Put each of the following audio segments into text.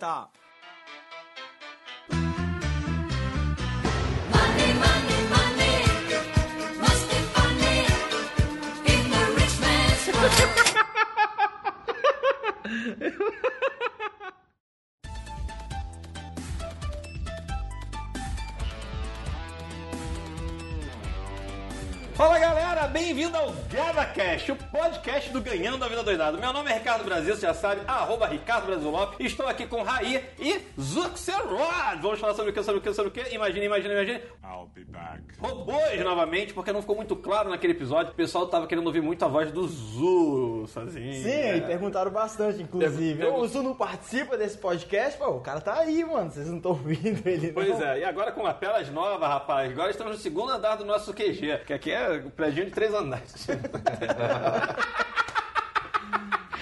stop. O podcast do Ganhando a Vida Doidado. Meu nome é Ricardo Brasil, você já sabe, arroba Ricardo Brasil Lopes. Estou aqui com Raí e Zuxerod. Vamos falar sobre o que, sobre o que, sobre o que? Imagine, imagine, imagine. I'll be back. Robôs novamente, porque não ficou muito claro naquele episódio. O pessoal tava querendo ouvir muito a voz do Zu sozinho. Sim, É. perguntaram bastante, inclusive. Pergun- O Zu não participa desse podcast? Pô, o cara tá aí, mano. Vocês não estão ouvindo ele, não? Pois é, e agora com apelas novas, rapaz. Agora estamos no segundo andar do nosso QG, que aqui é um prédio de três andares.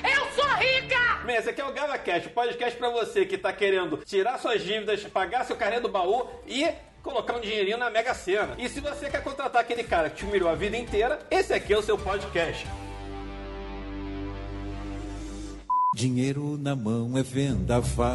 Eu sou rica! Bem, esse aqui é o GavaCast, o podcast pra você que tá querendo tirar suas dívidas, pagar seu carnê do baú e colocar um dinheirinho na Mega Sena. E se você quer contratar aquele cara que te humilhou a vida inteira, esse aqui é o seu podcast. Dinheiro na mão é vendaval.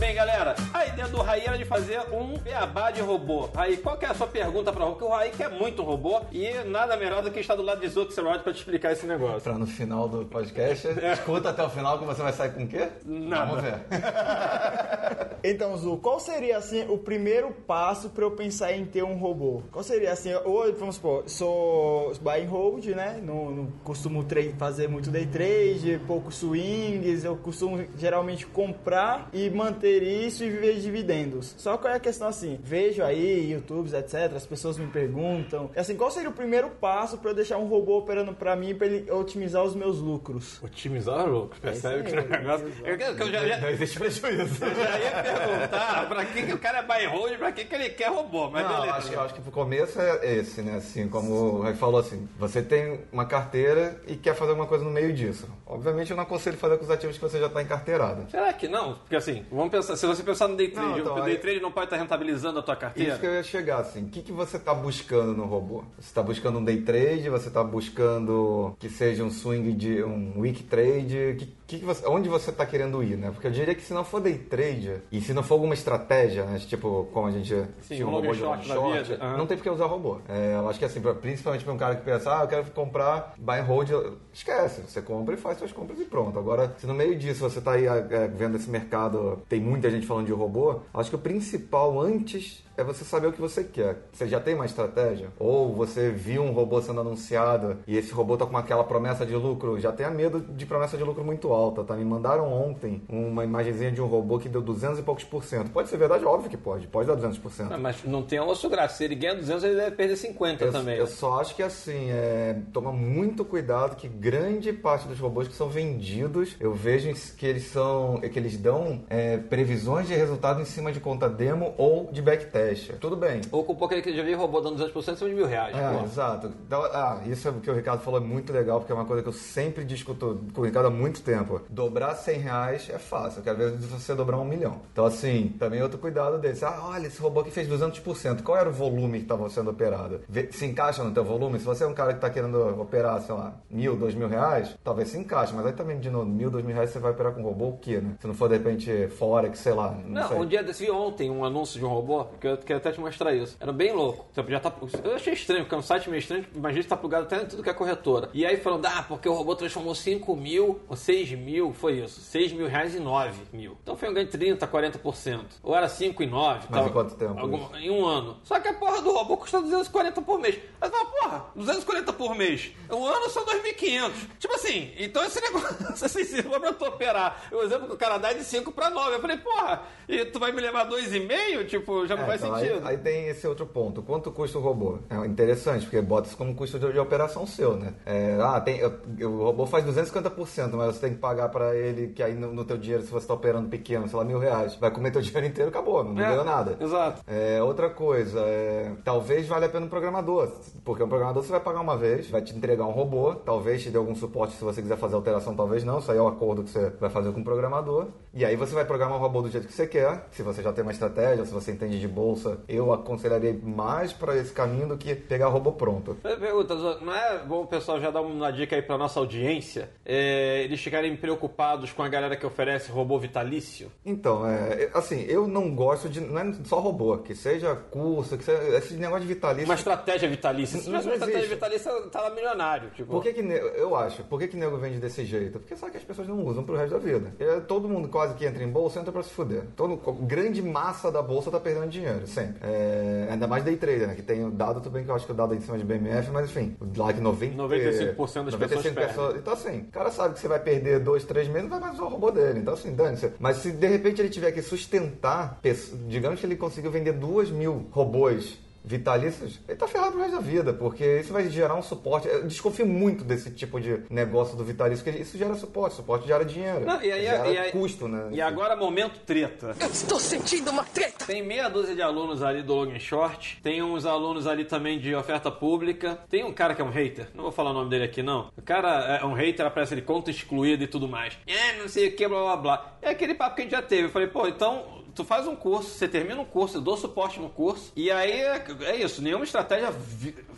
Bem, galera, a ideia do Raí era de fazer um beabá de robô. Raí, qual que é a sua pergunta pra robô? Porque o Raí quer muito robô e nada melhor do que estar do lado de Zuxerod pra te explicar esse negócio. Pra no final do podcast, escuta até o final que você vai sair com o quê? Nada. Vamos ver. Então, Zu, qual seria, assim, o primeiro passo pra eu pensar em ter um robô? Qual seria, assim, hoje, vamos supor, sou buy and hold, né? Não, não costumo fazer muito day trade, poucos swings, eu costumo geralmente comprar e manter isso e viver de dividendos. Só que é a questão, assim, vejo aí, YouTubes, etc, as pessoas me perguntam, assim, qual seria o primeiro passo pra eu deixar um robô operando pra mim, pra ele otimizar os meus lucros? Otimizar lucros, percebe que o negócio. Eu, eu- eu já, já- Não existe prejuízo. eu já ia perguntar pra que, que o cara é buy hold, pra que, que ele quer robô, mas Não, eu beleza. acho, eu acho que pro começo é esse, né? Assim, como o Rai falou assim, você tem uma carteira e quer fazer alguma coisa no meio disso. Obviamente eu não aconselho fazer com os ativos que você já está encarteirado. Será que não? Porque assim, vamos pensar, se você pensar no day trade, Não, então, o day trade não pode estar rentabilizando a tua carteira. Isso que eu ia chegar, assim, o que, que você está buscando no robô? Você está buscando um day trade, você está buscando que seja um swing de um week trade, que, que que você, onde você está querendo ir, né? Porque eu diria que se não for day trade, e se não for alguma estratégia, né? Tipo, como a gente Sim, um robô de short long short, vida, aham. não tem por que usar robô. É, eu acho que assim, principalmente para um cara que pensa, ah, eu quero comprar buy and hold, esquece, você compra e faz suas compras e pronto. Agora, se no meio disso você está aí é, vendo esse mercado, tem muita gente falando de robô, acho que o principal antes é você saber o que você quer. Você já tem uma estratégia? Ou você viu um robô sendo anunciado e esse robô tá com aquela promessa de lucro? Já tenha medo de promessa de lucro muito alta, tá? Me mandaram ontem uma imagenzinha de um robô que deu 200 e poucos por cento. Pode ser verdade? Óbvio que pode. Pode dar 200 por cento. Mas não tem almoço grátis. Se ele ganha 200, ele deve perder 50 Eu, também. eu né? só acho que assim, é, toma muito cuidado que grande parte dos robôs que são vendidos, eu vejo que eles são, que eles dão é, previsões de resultado em cima de conta demo ou de backtest. Tudo bem. Ou com pouco que já vi robô dando 200% são de mil reais. É, pô. exato. Então, ah, isso é o que o Ricardo falou é muito legal, porque é uma coisa que eu sempre discuto com o Ricardo há muito tempo. Dobrar 100 reais é fácil, eu quero ver você dobrar um milhão. Então, assim, também outro cuidado desse. Ah, olha, esse robô aqui fez 200%. Qual era o volume que estava sendo operado? Se encaixa no teu volume? Se você é um cara que está querendo operar, sei lá, mil, dois mil reais, talvez se encaixe, mas aí também, de novo, mil, dois mil reais você vai operar com robô o quê, né? Se não for, de repente, Forex, sei lá, não, Não, sei. um dia desse ontem um anúncio de um robô, que eu quero até te mostrar isso. Era bem louco. Você podia tá, eu achei estranho, porque é um site meio estranho, imagina que tá plugado até em tudo que é corretora. E aí falando, ah, porque o robô transformou 5 mil ou 6 mil, foi isso. 6 mil reais em 9 mil. Então foi um ganho de 30, 40%. Ou era 5 e 9. Mas em quanto tempo algum- em um ano. Só que a porra do robô custa 240 por mês. Aí você fala, porra, 240 por mês. Um ano são 2.500. Tipo assim, então esse negócio, assim, se for pra tu operar, o exemplo que o cara dá é de 5 pra 9. Eu falei, porra, e tu vai me levar 2,5? Tipo, já não É, faz então, sentido. Aí, aí tem esse outro ponto. Quanto custa o robô? É interessante, porque bota isso como custo de, de operação seu, né? É, ah, tem, eu- o robô faz 250%, mas você tem que pagar pra ele, que aí no, no teu dinheiro, se você tá operando pequeno, sei lá, mil reais, vai comer teu dinheiro inteiro, acabou, não, É, ganhou nada. Exato. É, outra coisa, é, talvez valha a pena um programador, porque um programador você vai pagar uma vez, vai te entregar um robô, talvez te dê algum suporte se você quiser fazer alteração, talvez não, isso aí é o acordo que você vai fazer com o programador, e aí você vai programar o robô do jeito que você quer, se você já tem uma estratégia, se você entende de bolsa, bolsa, eu aconselharia mais para esse caminho do que pegar robô pronto. Pergunta, não é bom o pessoal já dar uma dica aí pra nossa audiência? É, eles ficarem preocupados com a galera que oferece robô vitalício? Então, é, assim, eu não gosto de. Não é só robô, que seja curso, que seja. Esse negócio de vitalício. Uma estratégia vitalícia. Se tivesse uma estratégia vitalícia, tava milionário. Tipo, Por que, que eu acho? Por que, que nego vende desse jeito? Porque sabe que as pessoas não usam pro resto da vida. É, todo mundo quase que entra em bolsa entra pra se fuder. Todo, grande massa da bolsa tá perdendo dinheiro, sempre. É, ainda mais day trader, né? Que tem o dado, tudo bem que eu acho que o dado é em cima de BMF, mas enfim, lá que 90, 95% das pessoas perdem. Então assim, o cara sabe que você vai perder dois, três meses, vai mais o robô dele. Então assim, dane-se. Mas se de repente ele tiver que sustentar, digamos que ele conseguiu vender duas mil robôs vitalícios, ele tá ferrado pro resto da vida, porque isso vai gerar um suporte. Eu desconfio muito desse tipo de negócio do vitalício, porque isso gera suporte, suporte gera dinheiro. Não, e aí, gera e aí- custo, né? E agora, momento treta. Eu estou sentindo uma treta! Tem meia dúzia de alunos ali do Login Short. Tem uns alunos ali também de oferta pública. Tem um cara que é um hater. Não vou falar o nome dele aqui, não. O cara é um hater, aparece ele conta excluído e tudo mais. É, não sei o que, blá blá blá. É aquele papo que a gente já teve. Eu falei, pô, então. Tu faz um curso, você termina um curso, eu dou suporte no curso, e aí é, é isso, nenhuma estratégia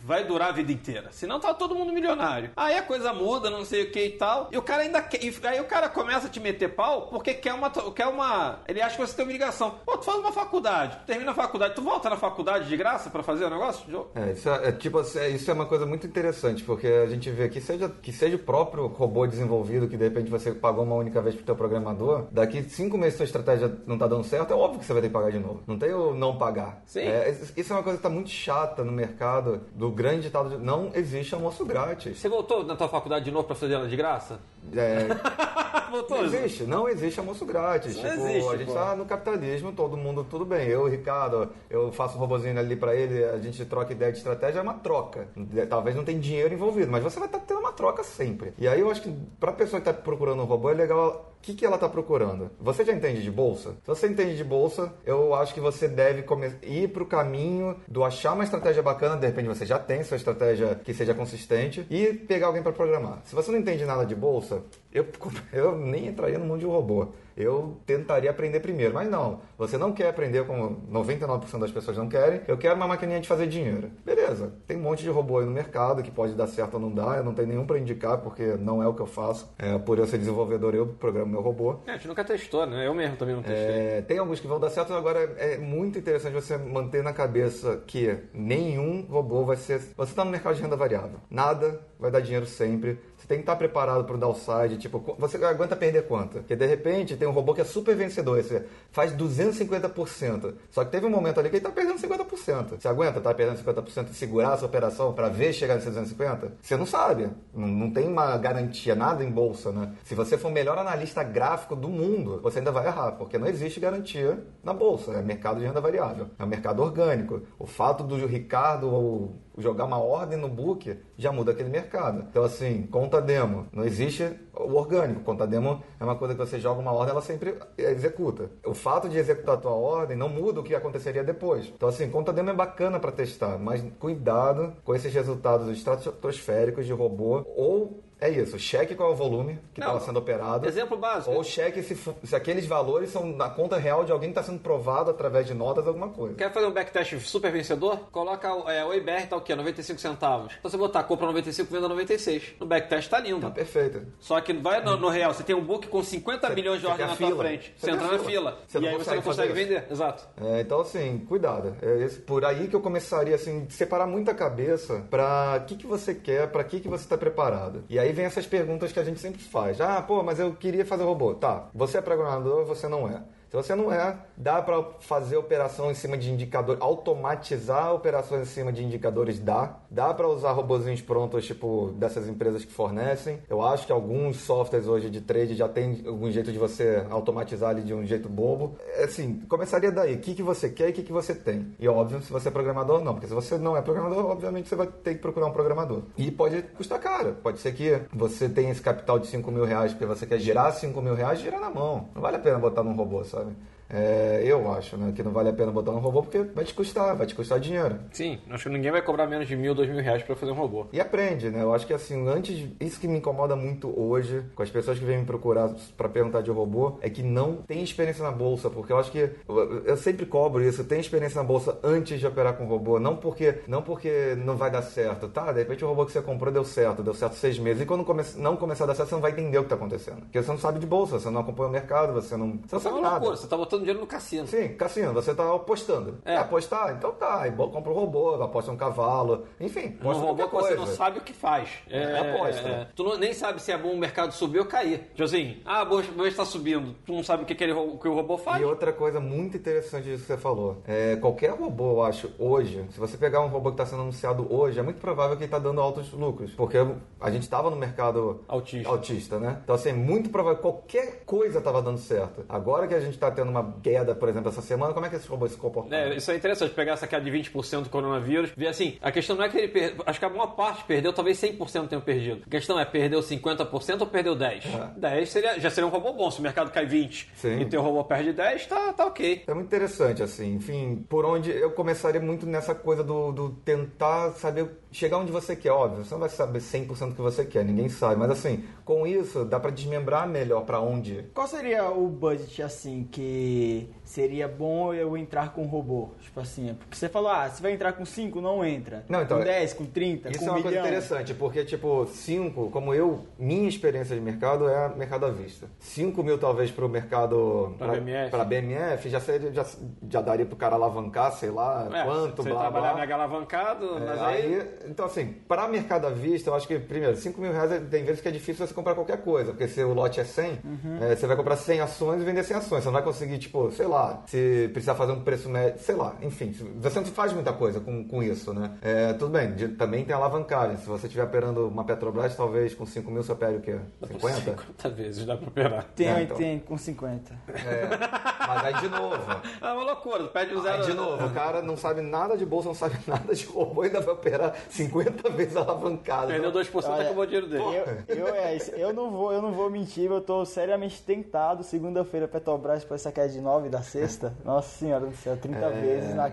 vai durar a vida inteira. Senão tá todo mundo milionário. Aí a coisa muda, não sei o que e tal. E o cara ainda quer. Aí o cara começa a te meter pau porque quer uma. Quer uma ele acha que você tem uma ligação. Pô, tu faz uma faculdade, tu termina a faculdade, tu volta na faculdade de graça pra fazer o negócio? É, isso é, é tipo assim, é, isso é uma coisa muito interessante, porque a gente vê que seja, que seja o próprio robô desenvolvido, que de repente você pagou uma única vez pro teu programador, daqui cinco meses sua estratégia não tá dando certo, é óbvio que você vai ter que pagar de novo. Não tem o não pagar. Sim. É, isso é uma coisa que tá muito chata no mercado, do grande ditado de não existe almoço grátis. Você voltou na tua faculdade de novo pra fazer ela de graça? É? Não existe, não existe almoço grátis. Tipo, existe, a gente pô. tá no capitalismo, todo mundo, tudo bem. Eu, Ricardo, eu faço um robozinho ali pra ele, a gente troca ideia de estratégia, é uma troca. Talvez não tenha dinheiro envolvido, mas você vai estar tendo uma troca sempre. E aí eu acho que pra pessoa que tá procurando um robô, é legal. O que, que ela tá procurando? Você já entende de bolsa? Se você entende de bolsa, eu acho que você deve ir pro caminho do achar uma estratégia bacana, de repente você já tem sua estratégia que seja consistente, e pegar alguém para programar. Se você não entende nada de bolsa, eu, eu nem entraria no mundo de robô. Eu tentaria aprender primeiro, mas não. Você não quer aprender como 99% das pessoas não querem. Eu quero uma maquininha de fazer dinheiro. Beleza. Tem um monte de robô aí no mercado que pode dar certo ou não dar. Eu não tenho nenhum para indicar porque não é o que eu faço. É, por eu ser desenvolvedor, eu programo meu robô. É, a gente nunca testou, né? Eu mesmo também não testei. É, tem alguns que vão dar certo, agora é muito interessante você manter na cabeça que nenhum robô vai ser. Você está no mercado de renda variável. Nada vai dar dinheiro sempre. Você tem que estar preparado para o downside. Tipo, você aguenta perder quanto? Porque de repente tem um robô que é super vencedor. Você faz 250%. Só que teve um momento ali que ele está perdendo 50%. Você aguenta estar perdendo 50% e segurar essa operação para ver chegar nesse 250%? Você não sabe. Não, não tem uma garantia, nada em bolsa, né? Se você for o melhor analista gráfico do mundo, você ainda vai errar, porque não existe garantia na bolsa. É mercado de renda variável. É um mercado orgânico. O fato do Ricardo ou jogar uma ordem no book já muda aquele mercado. Então, assim, conta demo. Não existe o orgânico. Conta demo é uma coisa que você joga uma ordem, ela sempre executa. O fato de executar a tua ordem não muda o que aconteceria depois. Então, assim, conta demo é bacana para testar, mas cuidado com esses resultados estratosféricos de robô ou é isso, cheque qual é o volume que estava sendo operado. exemplo básico. Ou cheque se, se aqueles valores são na conta real de alguém que está sendo provado através de notas, alguma coisa. Quer fazer um backtest super vencedor? Coloca é, o IBR tá o quê? 95 centavos. Então você botar compra 95, venda 96. No backtest tá lindo. Tá perfeito. Só que vai no, no real, você tem um book com 50 milhões de tem na a tua fila. frente. Você, entra na fila. fila. Você e aí você consegue não consegue vender. Exato. É, então, assim, cuidado. É esse- por aí que eu começaria, assim, separar muita cabeça pra o que, que você quer, pra que, que você está preparado. E aí vem essas perguntas que a gente sempre faz. Ah, pô, mas eu queria fazer robô. Tá, você é programador você não é? Se você não é, dá pra fazer operação em cima de indicador, automatizar operações em cima de indicadores, dá. Dá pra usar robozinhos prontos, tipo, dessas empresas que fornecem. Eu acho que alguns softwares hoje de trade já tem algum jeito de você automatizar ali de um jeito bobo. É, Assim, começaria daí. O que, que você quer e o que, que você tem. E óbvio, se você é programador ou não. Porque se você não é programador, obviamente você vai ter que procurar um programador. E pode custar caro. Pode ser que você tenha esse capital de 5 mil reais porque você quer girar 5 mil reais, gira na mão. Não vale a pena botar num robô, sabe? sabe? É, eu acho, né, que não vale a pena botar um robô porque vai te custar, vai te custar dinheiro. Sim, acho que ninguém vai cobrar menos de mil, dois mil reais pra fazer um robô. E aprende, né? Eu acho que assim, antes. Isso que me incomoda muito hoje, com as pessoas que vêm me procurar pra perguntar de robô, é que não tem experiência na bolsa. Porque eu acho que. Eu, eu sempre cobro isso, tem experiência na bolsa antes de operar com robô. Não porque, não porque não vai dar certo, tá? De repente o robô que você comprou deu certo, deu certo seis meses. E quando come- não começar a dar certo, você não vai entender o que tá acontecendo. Porque você não sabe de bolsa, você não acompanha o mercado, você não. Você não é sabe uma nada. loucura, você tá botando dinheiro no cassino. Sim, Cassino, você tá apostando. É. É. apostar? Então tá. Compra um robô, aposta um cavalo. Enfim, Um robô qualquer que você coisa. não sabe o que faz. É, aposta. tu não- nem sabe se é bom o mercado subir ou cair. Tipo assim, ah, a bolsa está subindo. Tu não sabe o que, aquele, ro- o que o robô faz. E outra coisa muito interessante disso que você falou. É, qualquer robô, eu acho, hoje, se você pegar um robô que está sendo anunciado hoje, é muito provável que ele está dando altos lucros. Porque a gente estava no mercado Autista. autista, né? Então, assim, é muito provável que qualquer coisa estava dando certo. Agora que a gente está tendo uma queda, por exemplo, essa semana, como é que esses robôs se comportaram? É, isso é interessante, pegar essa queda de 20% do coronavírus, ver assim, a questão não é que ele perdeu, acho que a maior parte perdeu, talvez 100% tenham perdido. A questão é, perdeu 50% ou perdeu 10%? 10 seria, já seria um robô bom, se o mercado cai 20% Sim. e teu robô perde 10%, tá, tá ok. É muito interessante, assim. Enfim, por onde eu começaria muito nessa coisa do, do tentar saber chegar onde você quer. Óbvio, você não vai saber 100% do que você quer, ninguém sabe. Mas, assim, com isso, dá pra desmembrar melhor pra onde. Qual seria o budget, assim, que 一 seria bom eu entrar com um robô? Tipo assim, é porque você falou, ah, você vai entrar com 5, não entra. Não, então, com é- 10, com 30, Isso com é um uma coisa milhão. interessante, porque, tipo, 5, como eu, minha experiência de mercado é mercado à vista. 5 mil, talvez, pro mercado. Pra BMF. Pra BMF, já, seria, já, já daria pro cara alavancar, sei lá, É, quanto, se blá, ele trabalhar blá. mega alavancado, É, mas aí... aí, então assim, para mercado à vista, eu acho que, primeiro, 5 mil reais tem vezes que é difícil você comprar qualquer coisa, porque se o lote é 100, Uhum. é, você vai comprar 100 ações e vender 100 ações. Você não vai conseguir, tipo, sei lá, se precisar fazer um preço médio, sei lá, enfim, você não faz muita coisa com, com isso, né? É, tudo bem, de- também tem alavancagem. Se você estiver operando uma Petrobras, talvez com 5 mil você opere o quê? 50? 50 vezes dá pra operar. Tem, É, então. tem com 50. É, mas aí de novo. É uma loucura, perde o Aí, zero... de novo, o cara não sabe nada de bolsa, não sabe nada de robô e ainda vai operar 50 vezes alavancado. Perdeu Então, 2%, Olha, acabou o dinheiro dele. Eu, eu, é, eu, não vou, eu não vou mentir, eu tô seriamente tentado. Segunda-feira, Petrobras, depois essa queda de 9 da sexta. Nossa senhora do céu, 30 É. vezes na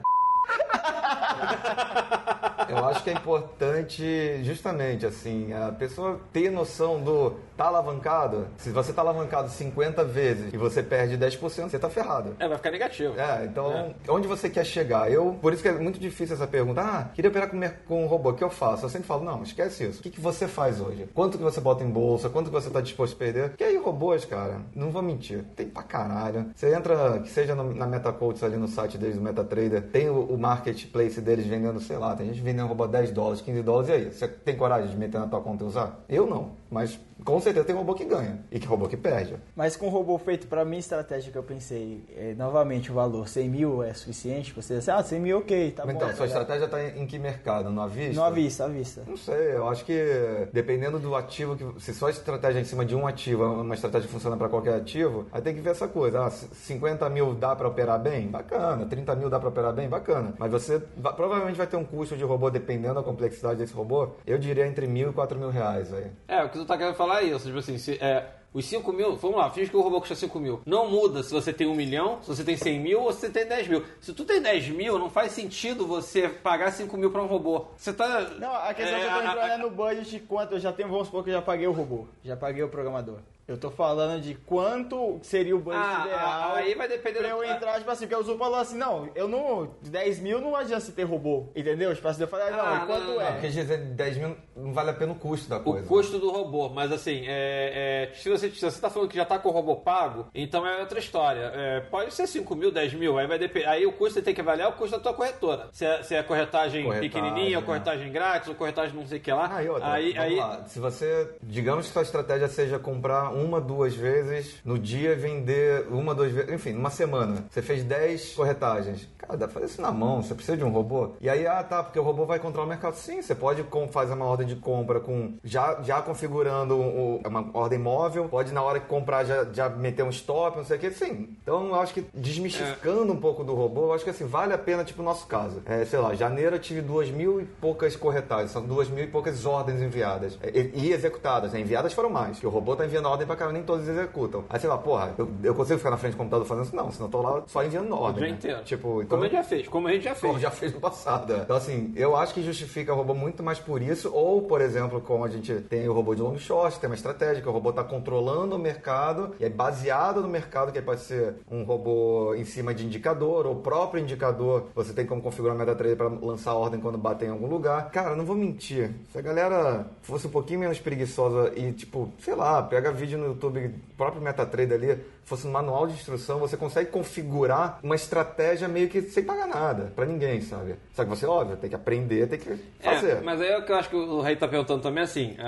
Eu acho que é importante, justamente, assim, a pessoa ter noção do tá alavancado. Se você tá alavancado 50 vezes e você perde 10%, você tá ferrado. É, vai ficar negativo. É, então, onde você quer chegar? Eu, por isso que é muito difícil essa pergunta. Ah, queria operar com, com um robô, o que eu faço? Eu sempre falo, não, esquece isso. O que, que você faz hoje? Quanto que você bota em bolsa? Quanto que você tá disposto a perder? Porque aí robôs, cara, não vou mentir, tem pra caralho. Você entra, que seja no- na MetaQuotes ali no site deles, do MetaTrader, tem o, o marketplace deles vendendo, sei lá, tem gente vendendo robô a 10 dólares, 15 dólares, e aí? Você tem coragem de meter na tua conta e usar? Eu não, mas com certeza tem robô que ganha e que robô que perde. Mas com o robô feito pra minha estratégia que eu pensei, é, novamente o valor 100 mil é suficiente? Você diz assim, ah, 100 mil ok, tá então, bom. sua tá estratégia tá em, em que mercado? No avista? No à vista, à vista. Não sei, eu acho que dependendo do ativo, que se só a estratégia é em cima de um ativo é uma estratégia que funciona para qualquer ativo, aí tem que ver essa coisa. Ah, c- 50 mil dá para operar bem? Bacana. 30 mil dá para operar bem? Bacana. Mas você va- provavelmente vai ter um custo de robô, dependendo da complexidade desse robô, eu diria entre mil e quatro mil reais. Aí. É, o que tu tá querendo falar é isso. Tipo assim, se, é, os 5 mil, vamos lá, finge que o robô custa 5 mil. Não muda se você tem 1 milhão, se você tem 100 mil ou se você tem 10 mil. Se tu tem 10 mil, não faz sentido você pagar 5 mil pra um robô. Você tá. Não, a questão é, que eu tô a- entrando é no budget de quanto eu já tenho, vamos supor que eu já paguei o robô, já paguei o programador. Eu tô falando de quanto seria o budget Ah, ideal. aí vai depender pra do- eu entrar, tipo assim, porque o Zu falou assim, não, eu não. 10 mil não adianta se ter robô. Entendeu? Tipo assim, eu falei, não, Ah, e quanto não, não, é? Porque dizer 10 mil não vale a pena o custo da O coisa. custo do robô, mas assim, é, é, se, você, se você tá falando que já tá com o robô pago, então é outra história. É, pode ser 5 mil, 10 mil, aí vai depender. Aí o custo você tem que avaliar o custo da tua corretora. Se é, se é corretagem, Corretagem, pequenininha, ou né? corretagem grátis, ou corretagem não sei o que lá. Ah, e outra, aí, vamos aí, lá. Se você, digamos que sua estratégia seja comprar uma, duas vezes no dia vender uma, duas vezes, enfim, numa semana. Você fez 10 corretagens. Cara, dá pra fazer isso na mão, você precisa de um robô. E aí, ah, tá, porque o robô vai controlar o mercado. Sim, você pode fazer uma ordem de compra com já, já configurando uma ordem móvel pode na hora que comprar já, já meter um stop, não sei o que, sim. Então eu acho que desmistificando um pouco do robô, eu acho que assim, vale a pena, tipo, o nosso caso. É, sei lá, janeiro eu tive duas mil e poucas corretagens, são duas mil e poucas ordens enviadas. É, E, e executadas, né? Enviadas foram mais, que o robô tá enviando ordem pra caramba, nem todos executam. Aí sei lá, porra, eu, eu consigo ficar na frente do computador fazendo isso? Não, senão eu tô lá só enviando ordem. dia né? inteiro. Tipo, então. Como a gente já fez, como a gente já fez. Como já fez no passado. Então, assim, eu acho que justifica o robô muito mais por isso, ou, por exemplo, como a gente tem o robô de long shot, tem uma estratégia que o robô está controlando o mercado, e é baseado no mercado, que pode ser um robô em cima de indicador, ou o próprio indicador, você tem como configurar o MetaTrader para lançar a ordem quando bater em algum lugar. Cara, não vou mentir, se a galera fosse um pouquinho menos preguiçosa e, tipo, sei lá, pega vídeo no YouTube, o próprio MetaTrader ali, fosse um manual de instrução, você consegue configurar uma estratégia meio que sem pagar nada pra ninguém, sabe? Só que você, óbvio, tem que aprender, tem que fazer. É, mas aí é o que eu acho que o Rei tá perguntando também, assim, é,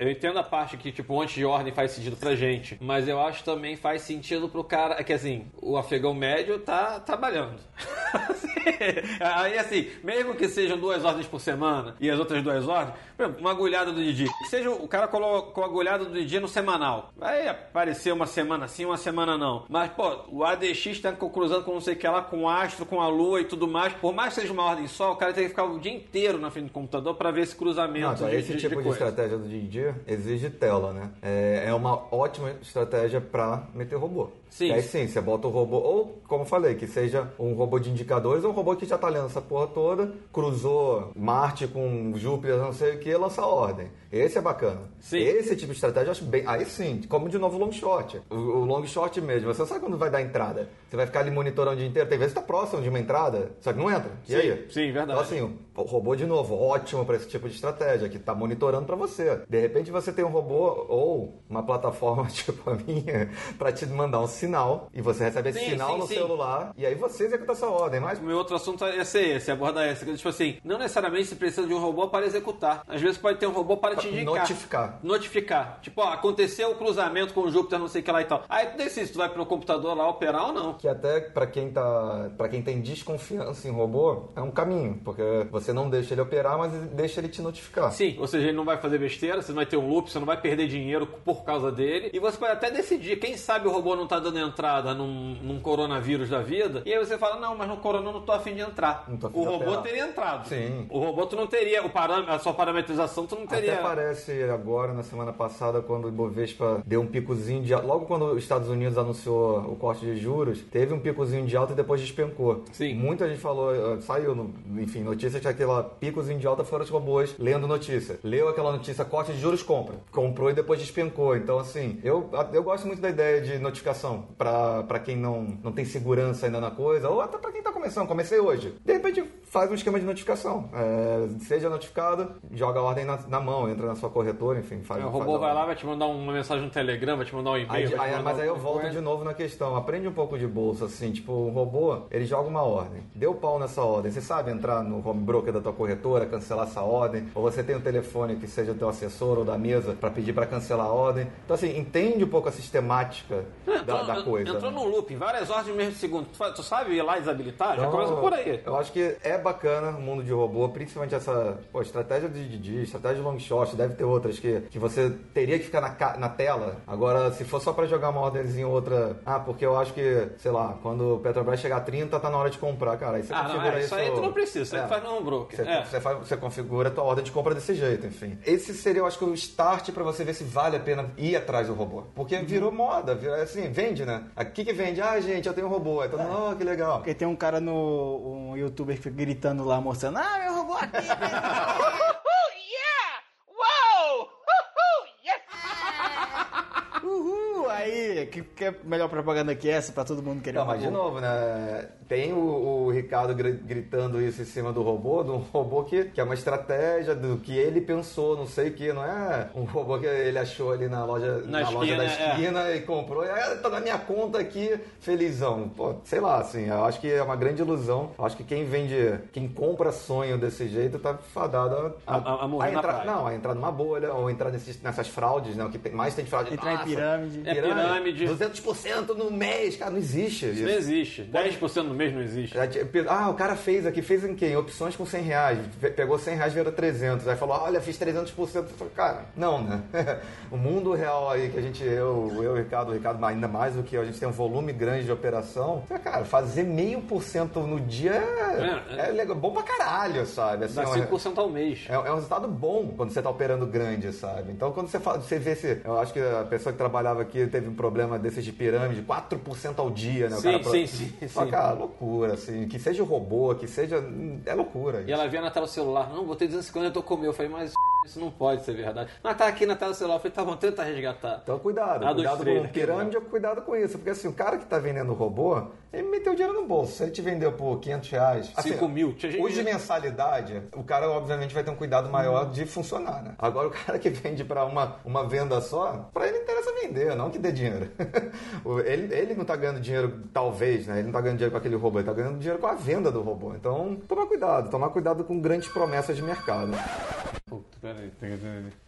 é, eu entendo a parte que, tipo, antes de ordem faz sentido pra gente, mas eu acho também faz sentido pro cara, é que assim, o afegão médio tá trabalhando. aí assim, mesmo que sejam duas ordens por semana e as outras duas ordens, por exemplo, uma agulhada do Didi, que seja o cara colocou a agulhada do Didi no semanal, vai aparecer uma semana sim, uma semana não, mas pô, o ADX tá cruzando com não sei o que lá, com o astro, com a lua e tudo mais, por mais que seja uma ordem só, o cara tem que ficar o dia inteiro na frente do computador pra ver esse cruzamento Não, então, de, esse de- tipo de, coisa. estratégia do Didi exige tela, né? É, é uma ótima estratégia pra meter robô. Sim. E aí sim, você bota o robô, ou como eu falei, que seja um robô de indicadores, ou um robô que já tá lendo essa porra toda, cruzou Marte com Júpiter, não sei o que, lança a ordem. Esse é bacana. Sim. Esse tipo de estratégia eu acho bem. Aí sim, como de novo o long shot. O, o long shot mesmo, você sabe quando vai dar entrada. Você vai ficar ali monitorando o dia inteiro. Tem vezes que tá próximo de uma entrada, só que não entra. E Sim, aí? sim, verdade. Então, assim, o robô, de novo, ótimo para esse tipo de estratégia, que está monitorando para você. De repente você tem um robô ou uma plataforma tipo a minha para te mandar um sinal e você recebe esse Sim, sinal sim, no sim. celular e aí você executa essa ordem. Mas O meu outro assunto ia ser esse, abordar esse. que, Tipo assim, não necessariamente você precisa de um robô para executar. Às vezes pode ter um robô para te indicar. notificar. Notificar. Tipo, ó, aconteceu o cruzamento com o Júpiter, não sei o que lá e tal. Aí tu decide se tu vai pro computador lá operar ou não. que até para quem tá, para quem tem desconfiança em robô, é um caminho, porque você não deixa ele operar, mas deixa ele te notificar. Sim, ou seja, ele não vai fazer besteira, você não vai ter um loop, você não vai perder dinheiro por causa dele. E você pode até decidir, quem sabe o robô não tá dando entrada num, num coronavírus da vida. E aí você fala, não, mas no corona eu não tô afim de entrar. Afim o de robô operar. teria entrado. Sim. O robô tu não teria, o parâmetro, a sua parametrização tu não teria. Até parece agora, na semana passada, quando o Ibovespa deu um picozinho de Logo quando os Estados Unidos anunciou o corte de juros, teve um picozinho de alta e depois despencou. Sim. Muita gente falou, eh, saiu, no- enfim, notícia que aquela picozinho de alta foram os robôs lendo notícia. Leu aquela notícia, corte de juros, compra. Comprou e depois despencou. Então, assim, eu, eu gosto muito da ideia de notificação pra pra quem não, não tem segurança ainda na coisa, ou até pra quem tá começando. Comecei hoje. De repente, faz um esquema de notificação. É, seja notificado, joga a ordem na, na mão, entra na sua corretora, enfim, faz É, o robô vai lá, vai te mandar uma mensagem no Telegram, vai te mandar um e-mail. Aí, aí- mas aí eu volto de novo na questão. Aprende um pouco de bolsa, assim, tipo, o robô, ele joga uma ordem. Deu pau nessa ordem. Você sabe entrar no home broker da tua corretora, cancelar essa ordem, ou você tem um telefone que seja teu assessor ou da mesa para pedir para cancelar a ordem. Então, assim, entende um pouco a sistemática da, Entrou- da coisa. Entrou né? num loop, várias ordens no mesmo segundo. Tu, tu sabe ir lá e desabilitar? Já Então, começa por aí. Eu acho que é bacana o mundo de robô, principalmente essa pô, estratégia de Didi, estratégia de long shot, deve ter outras que, que você teria que ficar na, na tela. Agora, se for só pra jogar uma ordemzinha ou outra, ah, porque eu acho que, sei lá, quando o Petrobras chegar a 30, tá na hora de comprar, cara. Aí você Ah, não, configura é, isso aí tu não precisa, isso aí É. tu faz no broker. Você, É. você faz- você configura a tua ordem de compra desse jeito, enfim. Esse seria, eu acho que, o start pra você ver se vale a pena ir atrás do robô. Porque virou moda, virou assim, vende, né? Aqui que vende, ah, gente, eu tenho um robô. Aí todo mundo, oh, que legal. Porque tem um cara no. um youtuber que fica gritando lá, mostrando, ah, meu robô aqui! Uhul! Aí, que, que é melhor propaganda que essa pra todo mundo querer Não, um mas de robô? novo, né? Tem o, o Ricardo gri- gritando isso em cima do robô, do robô que, que é uma estratégia do que ele pensou, não sei o que, não é um robô que ele achou ali na loja, Na na loja da esquina, é. esquina e comprou. E, ah, tá na minha conta aqui, felizão. Pô, sei lá, assim, eu acho que é uma grande ilusão. Eu acho que quem vende, quem compra sonho desse jeito tá fadado a, A- a- a entrar, praia. Não, a entrar numa bolha ou entrar nesses, nessas fraudes, né? O que tem- mais tem de fraude. Entrar em pirâmide. É pirâmide. 200% no mês, cara, não existe Isso isso. não existe. 10% no mês não existe. É, Ah, o cara fez aqui, fez em quê? Em opções com 100 reais. Pe- Pegou 100 reais virou 300. Aí falou, olha, fiz 300%. Eu falei, cara, não, né? o mundo real aí que a gente, eu, eu, o Ricardo, o Ricardo, ainda mais do que eu, a gente tem um volume grande de operação. Cara, fazer meio por cento no dia é, É, é legal, bom pra caralho, sabe? Assim, Dá é um- 5% ao mês. é, é um resultado bom quando você tá operando grande, sabe? Então quando você fala, você vê se. Eu acho que a pessoa que trabalhava aqui teve um problema desses de pirâmide, 4% ao dia, né? O Sim, cara sim, sim, sim. cara, loucura, assim. Que seja o robô, que seja. É loucura. E ela via na tela do celular, não, botei 250 eu tô comendo. Eu falei, mas isso não pode ser verdade. Mas tá aqui na tela do celular. Eu falei, tá bom, tenta resgatar. Então cuidado, dos cuidado com né? pirâmide, cuidado com isso. Porque assim, o cara que tá vendendo robô, ele meteu dinheiro no bolso. Se ele te vendeu por 500 reais... Assim, 5 mil. Os de mensalidade, o cara obviamente vai ter um cuidado maior de funcionar, né? Agora o cara que vende pra uma, uma venda só, pra ele interessa vender, não que dê dinheiro. Ele, ele não tá ganhando dinheiro, talvez, né? Ele não tá ganhando dinheiro com aquele robô, ele tá ganhando dinheiro com a venda do robô. Então, tomar cuidado, tomar cuidado com grandes promessas de mercado. Puta, peraí,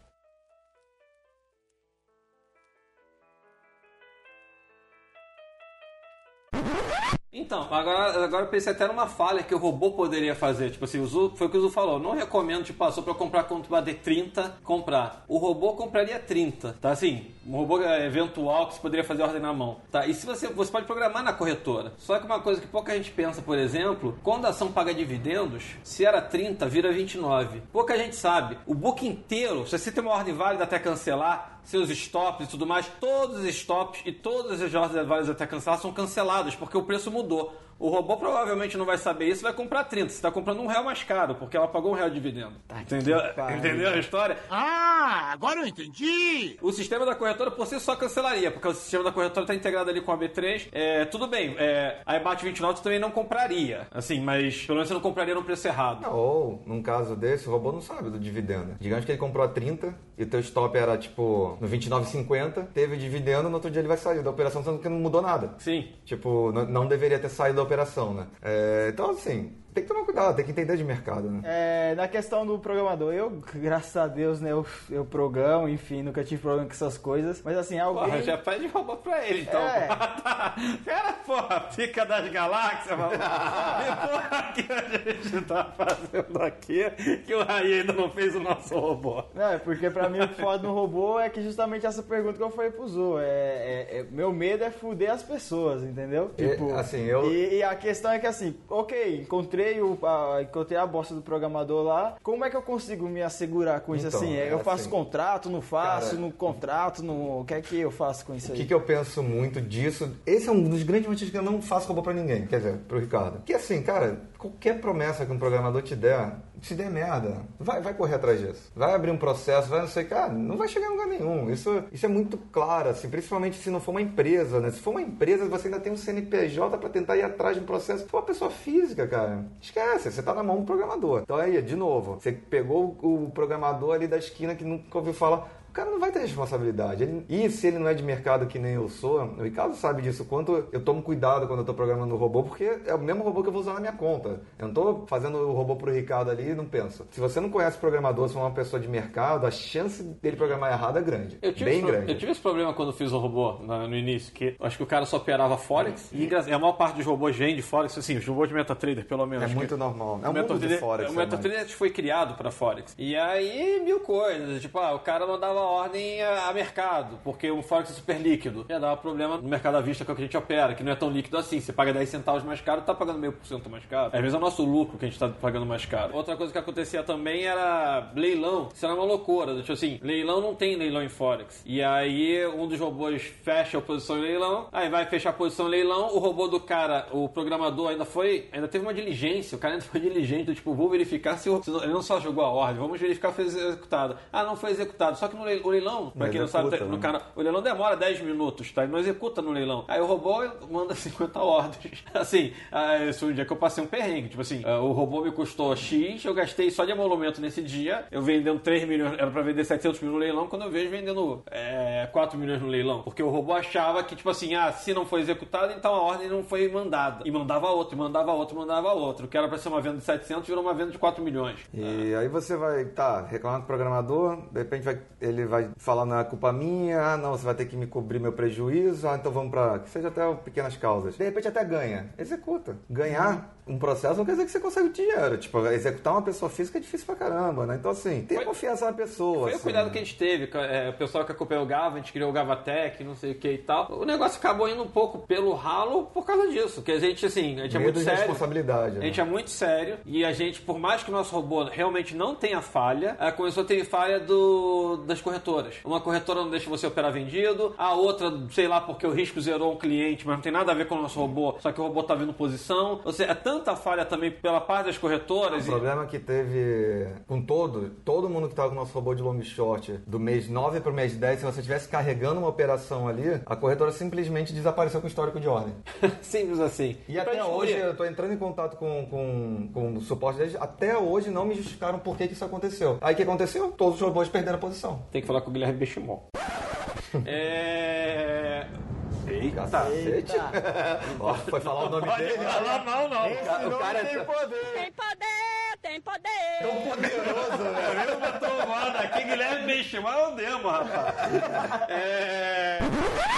Então, agora, agora eu pensei até numa falha que o robô poderia fazer. Tipo assim, o Zu, foi o que o Zu falou. Não recomendo, tipo, passou pra comprar quanto bater 30, comprar. O robô compraria 30, tá? Assim, um robô é, eventual que você poderia fazer ordem na mão, tá? E se você, você pode programar na corretora. Só que uma coisa que pouca gente pensa, por exemplo, quando a ação paga dividendos, se era 30, vira 29. Pouca gente sabe. O book inteiro, se você tem uma ordem válida até cancelar, seus stops e tudo mais, todos os stops e todas as ordens válidas até cancelar são cancelados, porque o preço mudou. O robô provavelmente não vai saber isso, vai comprar 30. Você está comprando um real mais caro, porque ela pagou um real de dividendo. Entendeu? pariu. Entendeu a história? Ah, agora eu entendi! O sistema da corretora por si só cancelaria, porque o sistema da corretora está integrado ali com a B3. É, tudo bem, é, a EBAT 29 você também não compraria. Assim, mas pelo menos você não compraria no preço errado. Ou, num caso desse, o robô não sabe do dividendo. Digamos que ele comprou a 30 e o teu stop era tipo no 29,50, teve dividendo, no outro dia ele vai sair da operação, sendo que não mudou nada. Sim. Tipo, não, não deveria ter saído da operação, né? É, então, assim, tem que tomar cuidado, tem que entender de mercado, né? É, na questão do programador, eu, graças a Deus, né, eu, eu programo, enfim, nunca tive problema com essas coisas. Mas assim, alguém. Porra, já pede robô pra ele, então. É. Cara, porra, fica das galáxias, maluco. E porra, que a gente tá fazendo aqui que o Raí ainda não fez o nosso robô. Não, é porque pra mim o foda no robô é que justamente essa pergunta que eu falei pro Zu. É, é- é- meu medo é fuder as pessoas, entendeu? Tipo, E, assim, eu- E, e a questão é que assim, ok, encontrei, o, a, encontrei a bosta do programador lá. Como é que eu consigo me assegurar com isso Então, assim? é eu faço assim, contrato, não faço, cara, no contrato, no. O que é que eu faço com isso O aí? que, que eu penso muito disso? Esse é um dos grandes motivos que eu não faço robô pra ninguém, quer dizer, pro Ricardo. Que assim, cara, qualquer promessa que um programador te der, se der merda, vai, vai correr atrás disso. Vai abrir um processo, vai não sei, cara, não vai chegar em lugar nenhum. Isso, isso é muito claro, assim, principalmente se não for uma empresa, né? Se for uma empresa, você ainda tem um CNPJ pra tentar ir atrás de um processo. Se for uma pessoa física, cara, esquece, você tá na mão do programador. Então aí, de novo, você pegou o programador ali da esquina que nunca ouviu falar. O cara não vai ter responsabilidade. Ele- e se ele não é de mercado que nem eu sou, o Ricardo sabe disso, o quanto eu tomo cuidado quando eu tô programando o robô, porque é o mesmo robô que eu vou usar na minha conta. Eu não tô fazendo o robô pro Ricardo ali e não penso. Se você não conhece programador, se é uma pessoa de mercado, a chance dele programar errado é grande. Eu tive, Bem esse, grande. eu tive esse problema quando fiz o robô na- no início, que acho que o cara só operava Forex. E engra- a maior parte dos robôs vem de Forex, assim, os robôs de MetaTrader, pelo menos. É muito normal. É o um mundo de Forex. o né, MetaTrader foi criado para Forex. E aí, mil coisas. Tipo, ah, o cara não dava ordem a, mercado, porque o Forex é super líquido. Já dava problema no mercado à vista que a gente opera, que não é tão líquido assim. Você paga 10 centavos mais caro, tá pagando meio por cento mais caro. Às vezes é o nosso lucro que a gente tá pagando mais caro. Outra coisa que acontecia também era leilão. Isso era uma loucura. Tipo assim, leilão não tem leilão em Forex. E aí, um dos robôs fecha a posição em leilão, aí vai fechar a posição em leilão, o robô do cara, o programador ainda foi, ainda teve uma diligência, o cara ainda foi diligente, tipo, vou verificar se, o- se ele não só jogou a ordem, vamos verificar se foi executado. Ah, não foi executado. Só que no lei- o leilão, pra quem não sabe, no né? cara, o leilão demora 10 minutos, tá? Ele não executa no leilão. Aí o robô manda 50 ordens. Assim, ah, esse foi um dia que eu passei um perrengue. Tipo assim, ah, o robô me custou X, eu gastei só de emolumento nesse dia, eu vendendo 3 milhões, era pra vender 700 mil no leilão, quando eu vejo vendendo é, 4 milhões no leilão. Porque o robô achava que, tipo assim, ah, se não foi executado, então a ordem não foi mandada. E mandava outro, e mandava outro, e mandava outro. O que era pra ser uma venda de 700 virou uma venda de 4 milhões. E aí você vai, tá, reclamar com o programador, de repente vai, ele vai falar não é culpa minha, ah, não, você vai ter que me cobrir meu prejuízo, ah, então vamos pra. que seja até pequenas causas. De repente até ganha. Executa. Ganhar um processo não quer dizer que você consegue o dinheiro. Tipo, executar uma pessoa física é difícil pra caramba, né? Então, assim, tenha Foi- confiança na pessoa. Foi o assim. cuidado que a gente teve. é, o pessoal que acompanhou o Gava, a gente criou o Gavatec, não sei o que e tal. O negócio acabou indo um pouco pelo ralo por causa disso. Que a gente, assim, a gente é Medo muito de sério. responsabilidade. A né? gente é muito sério e a gente, por mais que o nosso robô realmente não tenha falha, eh, começou a ter falha do, das corretoras. Uma corretora não deixa você operar vendido, a outra, sei lá, porque o risco zerou um cliente, mas não tem nada a ver com o nosso robô, só que o robô tá vendo posição. Ou seja, é tanta falha também pela parte das corretoras. O e- problema que teve com todo, todo mundo que tava com o nosso robô de long short, do mês 9 pro mês 10, se você estivesse carregando uma operação ali, a corretora simplesmente desapareceu com o histórico de ordem. Simples assim. E pra até hoje, eu tô entrando em contato com, com, com o suporte deles, até hoje não me justificaram por que, que isso aconteceu. Aí o que aconteceu? Todos os robôs perderam a posição. Tem que falar com o Guilherme Benchimol. é. Eita! Cacete. Ó, foi falar o nome dele? Não, não, não. Esse nome cara tem é- poder. Tem poder, tem poder. Eu não tô mano, aqui Guilherme Benchimol é o demo, rapaz. É...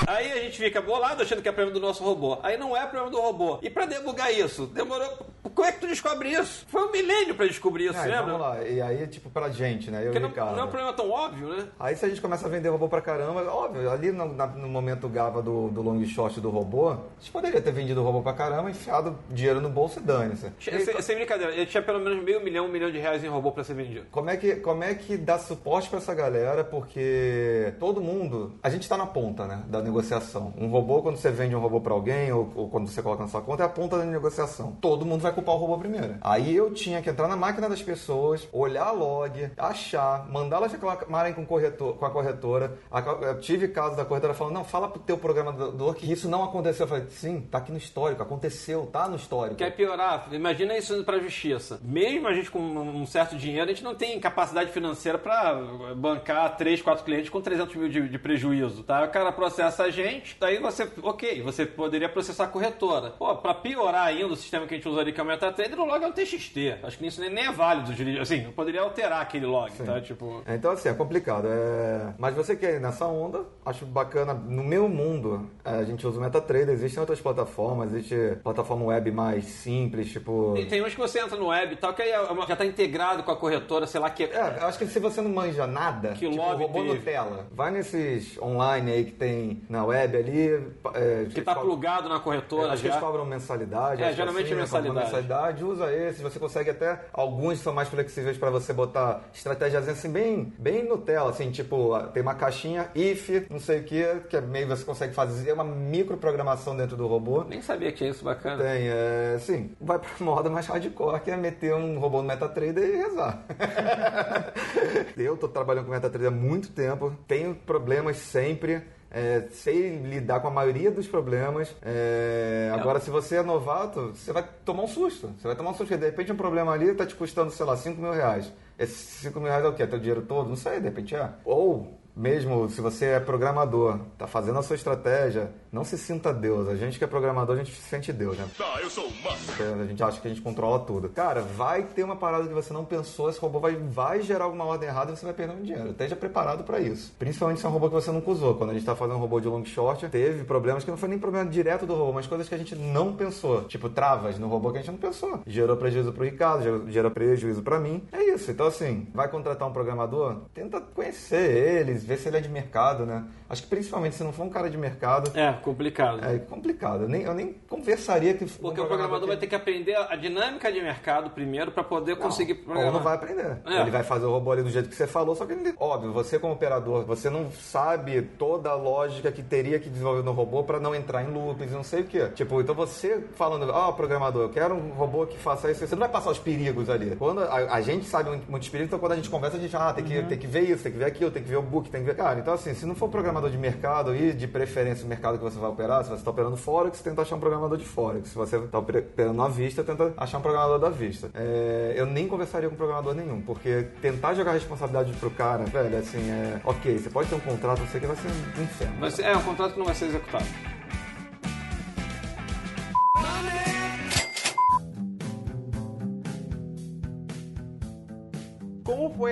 Aí a gente fica bolado achando que é problema do nosso robô. Aí não é problema do robô. E pra debugar isso? Demorou. Como é que tu descobre isso? Foi um milênio pra descobrir isso, Aí, lembra? vamos lá. E aí, tipo, pra gente, né? Eu Porque e não, Ricardo. não é um problema tão óbvio, né? Aí se a gente começa a vender robô pra caramba, óbvio, ali no, na- no momento Gava do, do long short do robô, a gente poderia ter vendido o robô pra caramba, enfiado dinheiro no bolso e dane-se. Sem, sem brincadeira, ele tinha pelo menos meio milhão, um milhão de reais em robô pra ser vendido. Como é, que, como é que dá suporte pra essa galera? Porque todo mundo. A gente tá na ponta, né? Da negociação. Um robô, quando você vende um robô pra alguém, ou, ou quando você coloca na sua conta, é a ponta da negociação. Todo mundo vai culpar o robô primeiro. Aí eu tinha que entrar na máquina das pessoas, olhar a log, achar, mandar elas reclamarem com, corretor, com a corretora. A co- Eu tive casos da corretora falando: não, fala pro teu programador que isso não aconteceu. Eu falei: sim, tá aqui no histórico, aconteceu, tá no histórico. Quer piorar? Imagina isso indo pra justiça. Mesmo a gente com um certo dinheiro, a gente não tem capacidade financeira pra bancar 3, 4 clientes com 300 mil de, de prejuízo, tá? O cara processa a gente, daí você, ok, você poderia processar a corretora. Pô, pra piorar ainda o sistema que a gente usa ali, que é o MetaTrader, o log é um TXT. Acho que isso nem, é válido, assim, eu poderia alterar aquele log, tá? Tipo... É, Então, assim, é complicado. É... Mas você quer ir nessa onda, acho bacana. No meu mundo, é, a gente usa o MetaTrader, existem outras plataformas, existe plataforma web mais simples, tipo... Tem, tem uns que você entra no web e tal, que aí é já tá integrado com a corretora, sei lá, que É, eu acho que se você não manja nada, Que tipo, lobby robô teve. Nutella, vai nesses online aí que tem na web ali... É, que tá plugado na corretora Acho que eles já. cobram mensalidade. É, geralmente é né, cobram mensalidade. mensalidade. Usa esses, você consegue até. Alguns são mais flexíveis para você botar estratégias assim, bem, bem Nutella, assim, tipo, tem uma caixinha if, não sei o que, que é meio você consegue fazer uma microprogramação dentro do robô. Nem sabia que tinha isso bacana. Tem, é, sim, vai pra moda mais hardcore, que é meter um robô no MetaTrader e rezar. eu tô trabalhando com MetaTrader há muito tempo, tenho problemas sempre. é, sei lidar com a maioria dos problemas. É, agora, se você é novato, você vai tomar um susto. Você vai tomar um susto, de repente um problema ali tá te custando, sei lá, 5 mil reais. Esses 5 mil reais é o quê? É teu dinheiro todo? Não sei, de repente é. Ou mesmo se você é programador, tá fazendo a sua estratégia, não se sinta Deus. A gente que é programador, a gente se sente Deus, né? Ah, eu sou o máximo. A gente acha que a gente controla tudo. Cara, vai ter uma parada que você não pensou, esse robô vai, vai gerar alguma ordem errada e você vai perder um dinheiro. Esteja preparado pra isso. Principalmente se é um robô que você nunca usou. Quando a gente tá fazendo um robô de long short, teve problemas que não foi nem problema direto do robô, mas coisas que a gente não pensou. Tipo, travas no robô que a gente não pensou. Gerou prejuízo pro Ricardo, gerou, gerou prejuízo pra mim. É isso. Então, assim, vai contratar um programador, tenta conhecer eles, ver se ele é de mercado, né? Acho que principalmente se não for um cara de mercado, É, complicado. é complicado. Eu nem, eu nem conversaria que. Porque o programador vai ter que aprender a dinâmica de mercado primeiro para poder conseguir Ou programar. não vai aprender. É. Ele vai fazer o robô ali do jeito que você falou, só que ele, óbvio, você como operador, você não sabe toda a lógica que teria que desenvolver no robô para não entrar em loops e não sei o que. Tipo, então você falando, ó, programador, eu quero um robô que faça isso, você não vai passar os perigos ali. Quando a, a gente sabe muito- muitos perigos, então quando a gente conversa, a gente, ah, tem que, Uhum. tem que ver isso, tem que ver aquilo, tem que ver o book, tem que ver. Cara, então assim, se não for programador de mercado aí, de preferência o mercado que você vai operar, se você está operando Forex, tenta achar um programador de Forex. Se você está operando à vista, tenta achar um programador da vista. É, eu nem conversaria com programador nenhum, porque tentar jogar responsabilidade pro cara, velho, assim, é. Ok, você pode ter um contrato, não sei que, vai ser um inferno. Ser- é um contrato que não vai ser executado.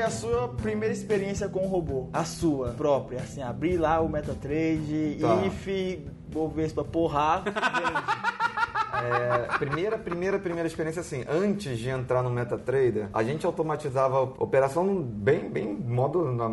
A sua primeira experiência com o robô? A sua própria, assim, abrir lá o MetaTrade, Tá. if, Bovespa, porrar, É, primeira, primeira, primeira experiência assim, antes de entrar no MetaTrader, a gente automatizava operação bem, bem modo, na-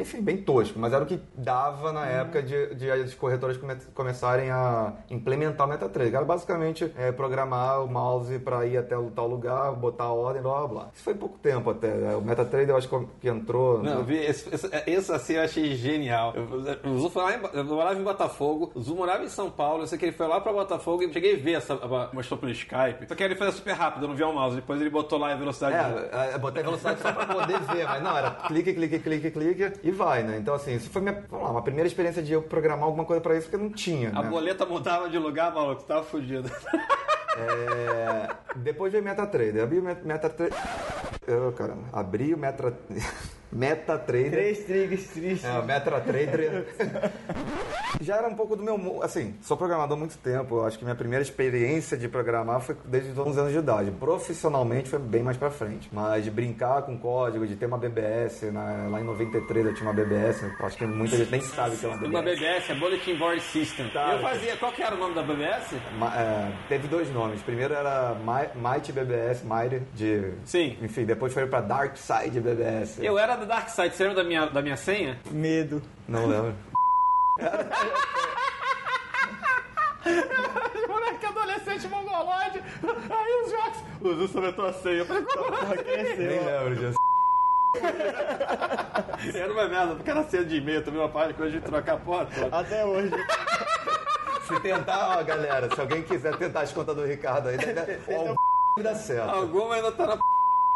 enfim, bem tosco, mas era o que dava na época de, de as corretoras come- começarem a implementar o MetaTrader. Era basicamente é, programar o mouse para ir até o tal lugar, botar a ordem, blá blá blá. Isso foi pouco tempo até. né? O MetaTrader eu acho que entrou. Não, eu vi, esse, assim eu achei genial. Eu- O Zu foi lá em, eu morava em Botafogo, o Zu morava em São Paulo, eu sei que ele foi lá pra Botafogo e cheguei a ver essa, mostrou pelo Skype. Só que ele fez super rápido, eu não vi o mouse, depois ele botou lá a velocidade. de- É, é, botei velocidade só pra poder ver, mas não, era clique, clique, clique, clique e vai, né? Então, assim, isso foi minha, vamos lá, uma primeira experiência de eu programar alguma coisa pra isso que eu não tinha. A né? boleta mudava de lugar, maluco, tava fudido. É, depois veio MetaTrader. Abri o Met- MetaTrader. Eu, caramba, abri o Metra... MetaTrader. três triggers tristes. É, MetaTrader. Já era um pouco do meu. Assim, sou programador há muito tempo. Eu acho que minha primeira experiência de programar foi desde os 11 anos de idade. Profissionalmente foi bem mais pra frente. Mas de brincar com código, de ter uma BBS. na- lá em 93 eu tinha uma BBS. Eu acho que muita gente nem sabe o que é uma BBS. Uma BBS, é Bulletin Board System. Tá. Eu fazia, qual que era o nome da BBS? Ma- é, teve dois nomes. Primeiro era Mi- Mighty BBS, Mighty, de. Sim. Enfim, depois foi pra Dark Side BBS. Eu era do Dark Side, você lembra da minha, da minha senha? Medo. Não lembro. Moleque adolescente mongoloide, aí os jogos. Zu soletou a senha. Eu falei, como Nem Cresceu. lembro disso. Era uma merda, porque era senha de e-mail também, uma parte que hoje de trocar a porta. Até hoje. Se tentar, ó, galera, se alguém quiser tentar as contas do Ricardo aí, deve, ó, o dá certo. Alguma ainda tá na p.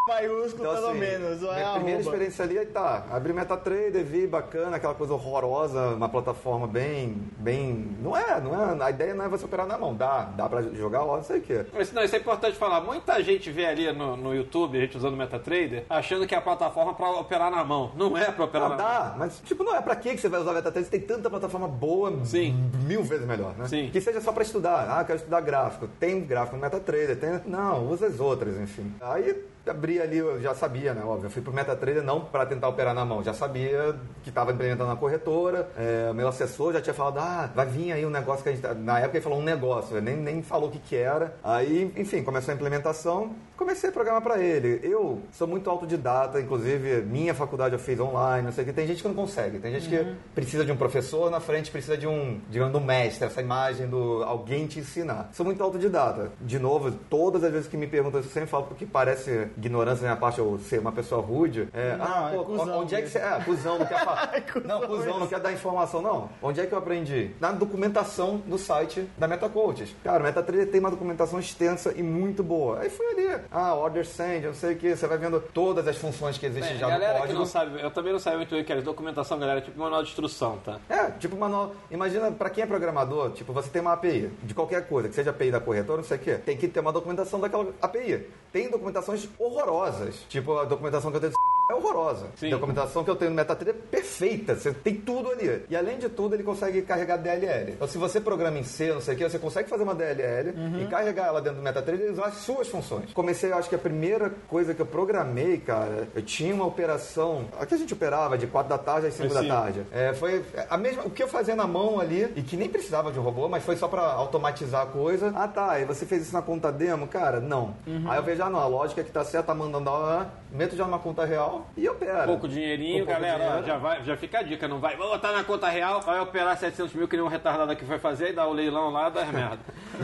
Maiúsculo, Então, pelo assim, menos. Ou é minha primeira arroba. experiência ali, aí tá, abri MetaTrader, vi, bacana, aquela coisa horrorosa, uma plataforma bem, bem, não é, não é, a ideia não é você operar na mão, dá, dá pra jogar lá, não sei o quê. Mas não, isso é importante falar. Muita gente vê ali no, no YouTube, a gente usando MetaTrader, achando que é a plataforma pra operar na mão. Não é pra operar Não, na mão. dá, mas tipo, não é pra que que você vai usar MetaTrader? Tem tanta plataforma boa, Sim. mil vezes melhor, né? Sim. Que seja só pra estudar. Ah, quero estudar gráfico. Tem gráfico no MetaTrader, tem... Não, usa as outras, enfim. Aí abri ali, eu já sabia, né? Óbvio, eu fui pro MetaTrader não pra tentar operar na mão, já sabia que tava implementando na corretora. É, meu assessor já tinha falado, ah, vai vir aí um negócio que a gente... tá-" Na época ele falou um negócio, ele nem, nem falou o que que era. Aí, enfim, começou a implementação, comecei a programar pra ele. Eu sou muito autodidata, inclusive minha faculdade eu fiz online, não sei o que. Tem gente que não consegue, tem gente que precisa de um professor na frente, precisa de um, digamos, do mestre, essa imagem do alguém te ensinar. Sou muito autodidata. De novo, todas as vezes que me perguntam eu sempre falo porque parece ignorância da minha parte ou ser uma pessoa rude. É, Não, ah, é pô, cuzão onde é que você. É, cuzão, não quer falar. não, cuzão, não quer dar informação, não. Onde é que eu aprendi? Na documentação do site da MetaCoaches. Cara, o MetaTrader tem uma documentação extensa e muito boa. Aí fui ali. Ah, order send, eu não sei o que. Você vai vendo todas as funções que existem É, já no galera que código. não sabe, eu também não sabia muito o que era documentação, galera, é tipo manual de instrução, tá? É, tipo manual. Imagina, pra quem é programador, tipo, você tem uma API de qualquer coisa, que seja API da corretora, não sei o quê, tem que ter uma documentação daquela API. Tem documentações horrorosas. Tipo, a documentação que eu tenho é horrorosa. Sim. A documentação que eu tenho no MetaTrader é perfeita. Você tem tudo ali. E além de tudo, ele consegue carregar DLL. Então, se você programa em C, não sei o que, você consegue fazer uma DLL e carregar ela dentro do MetaTrader e usar as suas funções. Comecei, eu acho que a primeira coisa que eu programei, cara, eu tinha uma operação. Aqui a gente operava de 4 da tarde às 5 da Sim. tarde. É, foi a mesma, o que eu fazia na mão ali, e que nem precisava de um robô, mas foi só pra automatizar a coisa. Ah, tá, e você fez isso na conta demo? Cara, não. Aí eu vejo, ah, não, a lógica que tá certa, tá mandando lá, meto já numa conta real e opera. Pouco dinheirinho, pouco galera, dinheiro. já, vai, já fica a dica, não vai, vou botar na conta real, vai operar 700 mil que nem um retardado aqui foi fazer e dar o leilão lá das merda.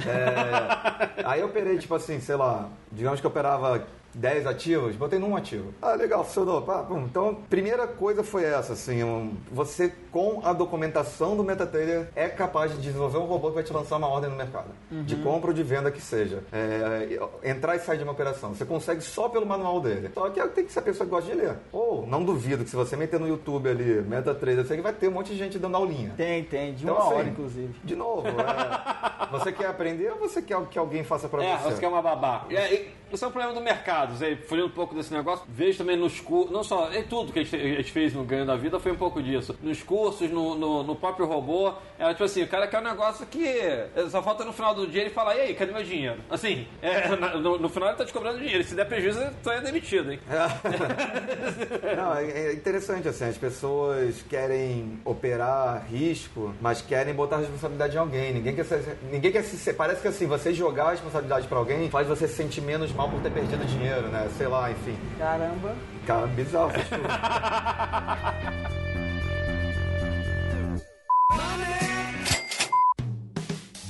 É, aí eu operei, tipo assim, sei lá, digamos que eu operava 10 ativos, botei num ativo. Ah, legal, funcionou. Pum. Então, primeira coisa foi essa, assim, um- você com a documentação do MetaTrader é capaz de desenvolver um robô que vai te lançar uma ordem no mercado, de compra ou de venda que seja. É, entrar e sair de uma operação. Você consegue só pelo manual dele. Só que tem que ser a pessoa que gosta de ler. Ou, não duvido que se você meter no YouTube ali, MetaTrader, você vai ter um monte de gente dando aulinha. Tem, tem. De Então, uma assim, hora, inclusive. De novo, é, você quer aprender ou você quer que alguém faça pra É, você? você quer uma babá. Aí, isso é um problema do mercado. Aí, fugindo um pouco desse negócio, vejo também nos cursos, não só, em tudo que a gente, fez no Ganho da Vida foi um pouco disso. Nos cursos, no, no, no próprio robô, era tipo assim, o cara quer um negócio que só falta no final do dia ele falar, e aí, cadê meu dinheiro? Assim, é, no, no final ele tá te cobrando dinheiro, se der prejuízo, tu é demitido, hein? Não, é é interessante assim, as pessoas querem operar risco, mas querem botar a responsabilidade em alguém. Ninguém quer ser, ninguém quer se parece que assim, você jogar a responsabilidade pra alguém faz você se sentir menos mal por ter perdido dinheiro, né? Sei lá, enfim. Caramba. Cara, bizarro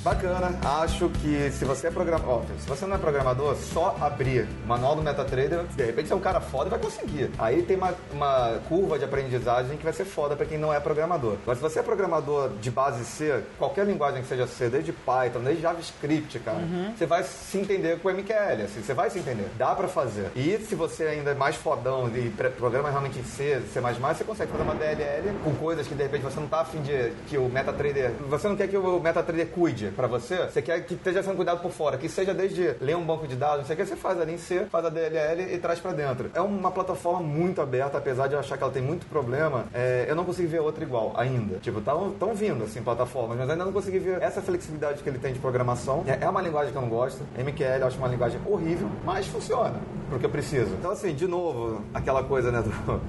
Bacana, acho que se você é programador, se você não é programador, só abrir o manual do MetaTrader, de repente você é um cara foda e vai conseguir. Aí tem uma, uma curva de aprendizagem que vai ser foda pra quem não é programador. Mas se você é programador de base C, qualquer linguagem que seja C, desde Python, desde JavaScript, cara, você vai se entender com o MQL, assim, você vai se entender. Dá pra fazer. E se você ainda é mais fodão e programa realmente em C, C++, você consegue fazer uma DLL com coisas que de repente você não tá afim de que o MetaTrader, você não quer que o MetaTrader cuide pra você, você quer que esteja sendo cuidado por fora, que seja desde ler um banco de dados, não sei o que, você faz ali em C, faz a DLL e traz pra dentro. É uma plataforma muito aberta, apesar de eu achar que ela tem muito problema, é, eu não consegui ver outra igual ainda. Tipo, estão vindo assim plataformas, mas ainda não consegui ver essa flexibilidade que ele tem de programação. É, é uma linguagem que eu não gosto. MQL eu acho uma linguagem horrível, mas funciona porque eu preciso. Então assim, de novo, aquela coisa, né, do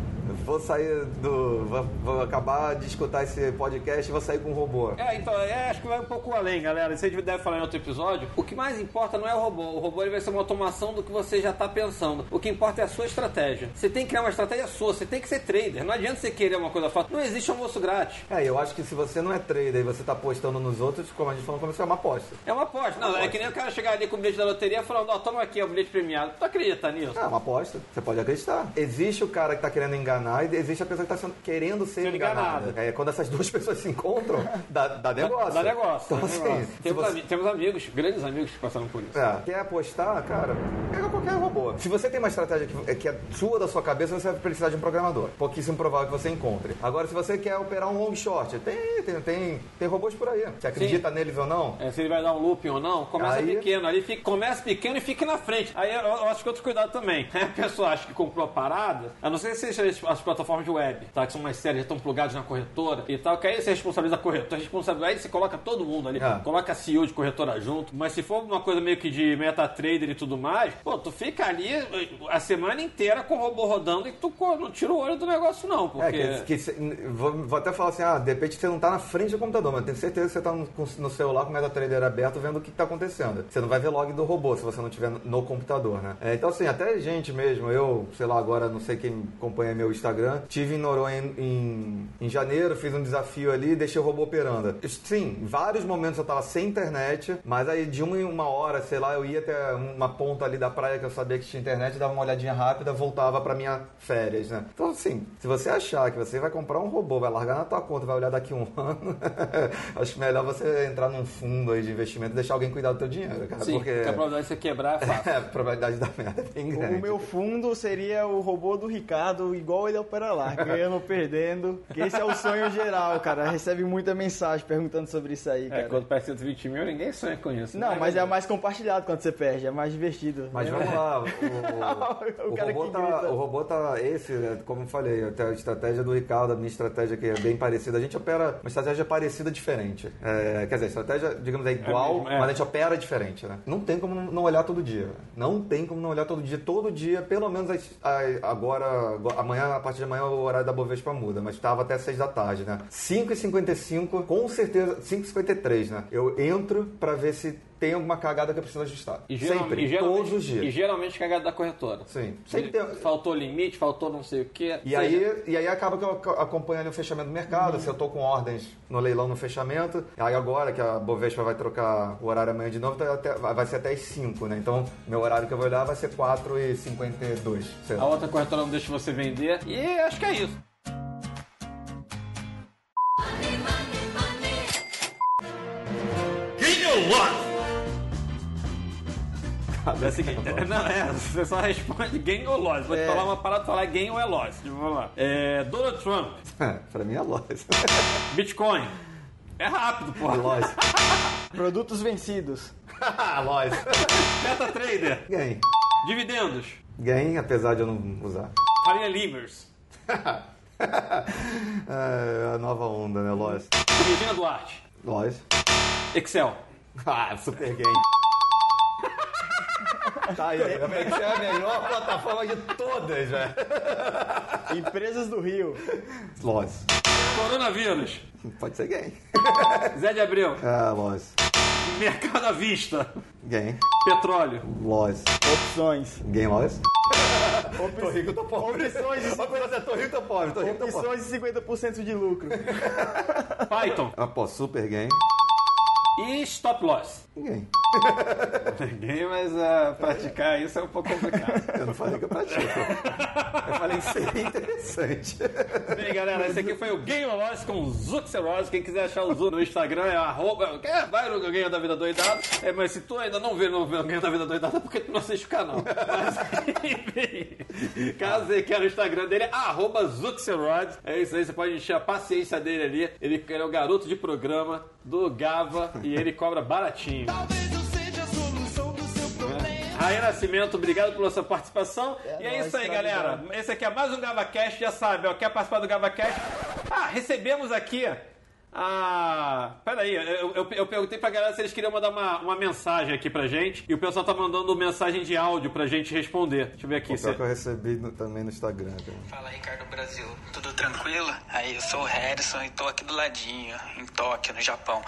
vou sair do vou, vou acabar de escutar esse podcast e vou sair com um robô. É, então, é, acho que vai um pouco além, galera. Isso a gente deve falar em outro episódio. O que mais importa não é o robô. O robô ele vai ser uma automação do que você já está pensando. O que importa é a sua estratégia. Você tem que criar uma estratégia sua, você tem que ser trader. Não adianta você querer uma coisa fácil. Não existe almoço grátis. É, eu acho que se você não é trader e você tá apostando nos outros, como a gente falou no começo, é uma aposta. É uma aposta. Não, é que nem o cara chegar ali com o bilhete da loteria falando, ó, toma aqui, é o bilhete premiado. Tu acredita nisso? É uma aposta. Você pode acreditar. Existe o cara que tá querendo enganar e existe a pessoa que tá sendo- querendo ser Sendo enganada. enganada. É, quando essas duas pessoas se encontram, dá, dá negócio. Dá negócio. Então, dá assim, negócio. se Temos, você- temos amigos, grandes amigos que passaram por isso. É, quer apostar, cara, pega qualquer robô. Se você tem uma estratégia que, que é sua da sua cabeça, você vai precisar de um programador. Pouquíssimo provável que você encontre. Agora, se você quer operar um long short, tem, tem, tem, tem robôs por aí. Você acredita neles ou não? É, se ele vai dar um looping ou não, começa Aí- pequeno. Ali fica, começa pequeno e fica na frente. Aí eu, eu acho que outro cuidado também. A pessoa acha que comprou a parada, a não ser que seja as, as plataformas de web, tá? Que são mais sérias, estão plugadas na corretora e tal, que aí você responsabiliza a corretora. Responsabiliza, aí você coloca todo mundo ali, É. coloca CEO de corretora junto. Mas se for uma coisa meio que de MetaTrader e tudo mais, pô, tu fica ali a semana inteira com o robô rodando e tu não tira o olho do negócio, não. Porque... É, que, que vou, vou até falar assim, ah, de repente você não tá na frente do computador, mas tenho certeza que você tá no, no celular com o MetaTrader aberto vendo o que tá acontecendo. Você não vai ver log do robô se você não tiver no, no computador, né? É, então assim, até gente mesmo, eu, sei lá, agora não sei quem acompanha meu Instagram, tive em Noronha em, em, em janeiro, fiz um desafio ali e deixei o robô operando. Sim, em vários momentos eu tava sem internet, mas aí de uma em uma hora, sei lá, eu ia até uma ponta ali da praia que eu sabia que tinha internet, dava uma olhadinha rápida, voltava pra minha férias, né? Então assim, se você achar que você vai comprar um robô, vai largar na tua conta, vai olhar daqui um ano, acho melhor você entrar num fundo aí de investimento e deixar alguém cuidar do teu dinheiro, cara. Sim, porque porque a probabilidade de você quebrar é fácil. é, a probabilidade da merda é bem grande. O meu fundo seria o robô do Ricardo, igual ele opera lá, ganhando ou perdendo. Que esse é o sonho geral, cara. Recebe muita mensagem perguntando sobre isso aí, É, cara. quando perde 120 mil, ninguém sonha com isso. Não, né? mas é mais compartilhado quando você perde, é mais divertido. Mas É. vamos lá, o, O o, cara robô que tá, o robô tá esse, né, como eu falei, até a estratégia do Ricardo, a minha estratégia que é bem parecida. A gente opera uma estratégia parecida, diferente. É, quer dizer, a estratégia, digamos, é igual, mesmo, é. mas a gente opera diferente, né? Não tem como não olhar todo dia. Não tem como não olhar todo dia. Todo dia, pelo menos as- a- agora, amanhã, a partir de amanhã, o horário da Bovespa muda, mas estava até 6 da tarde, né? 5h55, com certeza, 5h53, né? Eu entro pra ver se tem alguma cagada que eu preciso ajustar. E Sempre, e todos os dias. E geralmente cagada da corretora. Sim. Sempre tem... Faltou limite, faltou não sei o quê. E aí, e aí acaba que eu ac- acompanho ali o fechamento do mercado, Uhum. se eu tô com ordens no leilão no fechamento, aí agora que a Bovespa vai trocar o horário amanhã de novo, tá até- vai ser até as 5, né? Então, meu horário que eu vou olhar vai ser 4 e 52. sei lá. A outra corretora não deixa você vender. E acho que é isso. É o seguinte, não, é, você só responde gain ou loss. Vou te falar uma parada, falar gain ou é loss. Tipo, Vamos lá. É, Donald Trump, É, pra mim é loja. Bitcoin. É rápido, porra. loja. Produtos vencidos. loja. MetaTrader. Ganhei. Dividendos. Game, apesar de eu não usar. Farinha Limers. é a nova onda, né? Lois. Regina Duarte. Lois. Excel. Ah, super game. Tá aí. Como é que é a melhor plataforma de todas, velho? Empresas do Rio. Lois. Coronavírus. Pode ser game. Zé de Abreu. Ah, Lois. Mercado à vista. Game. Petróleo. Lois. Opções. Game Lois. Op- Tô rico, tô pobre. Opções de, Tô rico, tô pobre. Tô rico, tô pobre. opções de 50% de lucro. Python. Ah, pô, super game. E stop loss. Game. Ninguém, mas uh, praticar isso é um pouco complicado. Eu não falei que eu pratico. Eu falei que seria interessante. Bem, galera, esse aqui foi o Game of Loss com o Zuxeroz. Quem quiser achar o Zu no Instagram é arroba... É, vai no Ganho da Vida Doidada. É, mas se tu ainda não vê no Ganho da Vida Doidada, é porque tu não assiste o canal. Mas, enfim, caso você queira o Instagram dele, é arroba Zuxeroz. É isso aí, você pode encher a paciência dele ali. Ele, ele é o garoto de programa do Gava e ele cobra baratinho. Raí Nascimento, obrigado pela sua participação. e é isso aí, galera. Esse aqui é mais um GavaCast, já sabe, ó, quer participar do GavaCast? Ah, recebemos aqui a... Peraí, eu, eu, eu perguntei pra galera se eles queriam mandar uma, uma mensagem aqui pra gente, e o pessoal tá mandando mensagem de áudio pra gente responder. Deixa eu ver aqui. O pior se- que eu recebi no- também no Instagram, cara. Fala Ricardo Brasil, tudo tranquilo? Aí, eu sou o Harrison e tô aqui do ladinho, em Tóquio, no Japão.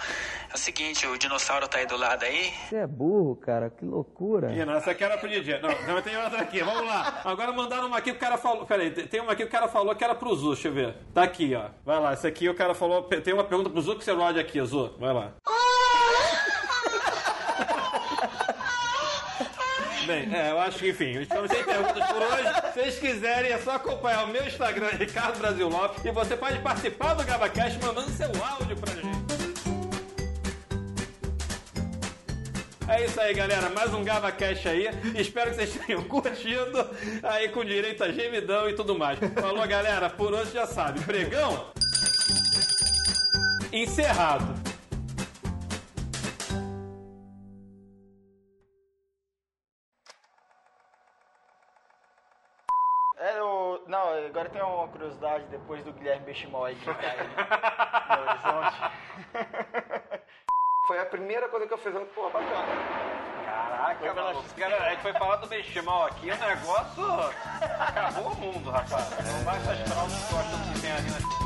É o seguinte, o dinossauro tá aí do lado aí? Você é burro, cara, que loucura. Ih, não, essa aqui era pro Didi. Não, não, tem outra aqui. Vamos lá. Agora mandaram uma aqui que o cara falou. Peraí, tem uma aqui que o cara falou que era pro Zu. Deixa eu ver. Tá aqui, ó. Vai lá. Essa aqui o cara falou. Tem uma pergunta pro Zu que você aqui, Zu. Vai lá. Bem, é, eu acho que, enfim, estamos sem perguntas por hoje. Se vocês quiserem, é só acompanhar o meu Instagram, Ricardo Brasil Lopes, e você pode participar do GavaCast mandando seu áudio pra gente. É isso aí, galera. Mais um GavaCast aí. Espero que vocês tenham curtido. Aí com direito a gemidão e tudo mais. Falou, galera. Por hoje já sabe. Pregão? Encerrado. É, o... Não, agora tem uma curiosidade depois do Guilherme Benchimol aí que cai no horizonte. Foi a primeira coisa que eu fiz. Pô, bacana. Caraca, maluco. Cara, a gente foi falar do benchimal aqui, o negócio acabou o mundo, rapaz. O baixo astral não gosta do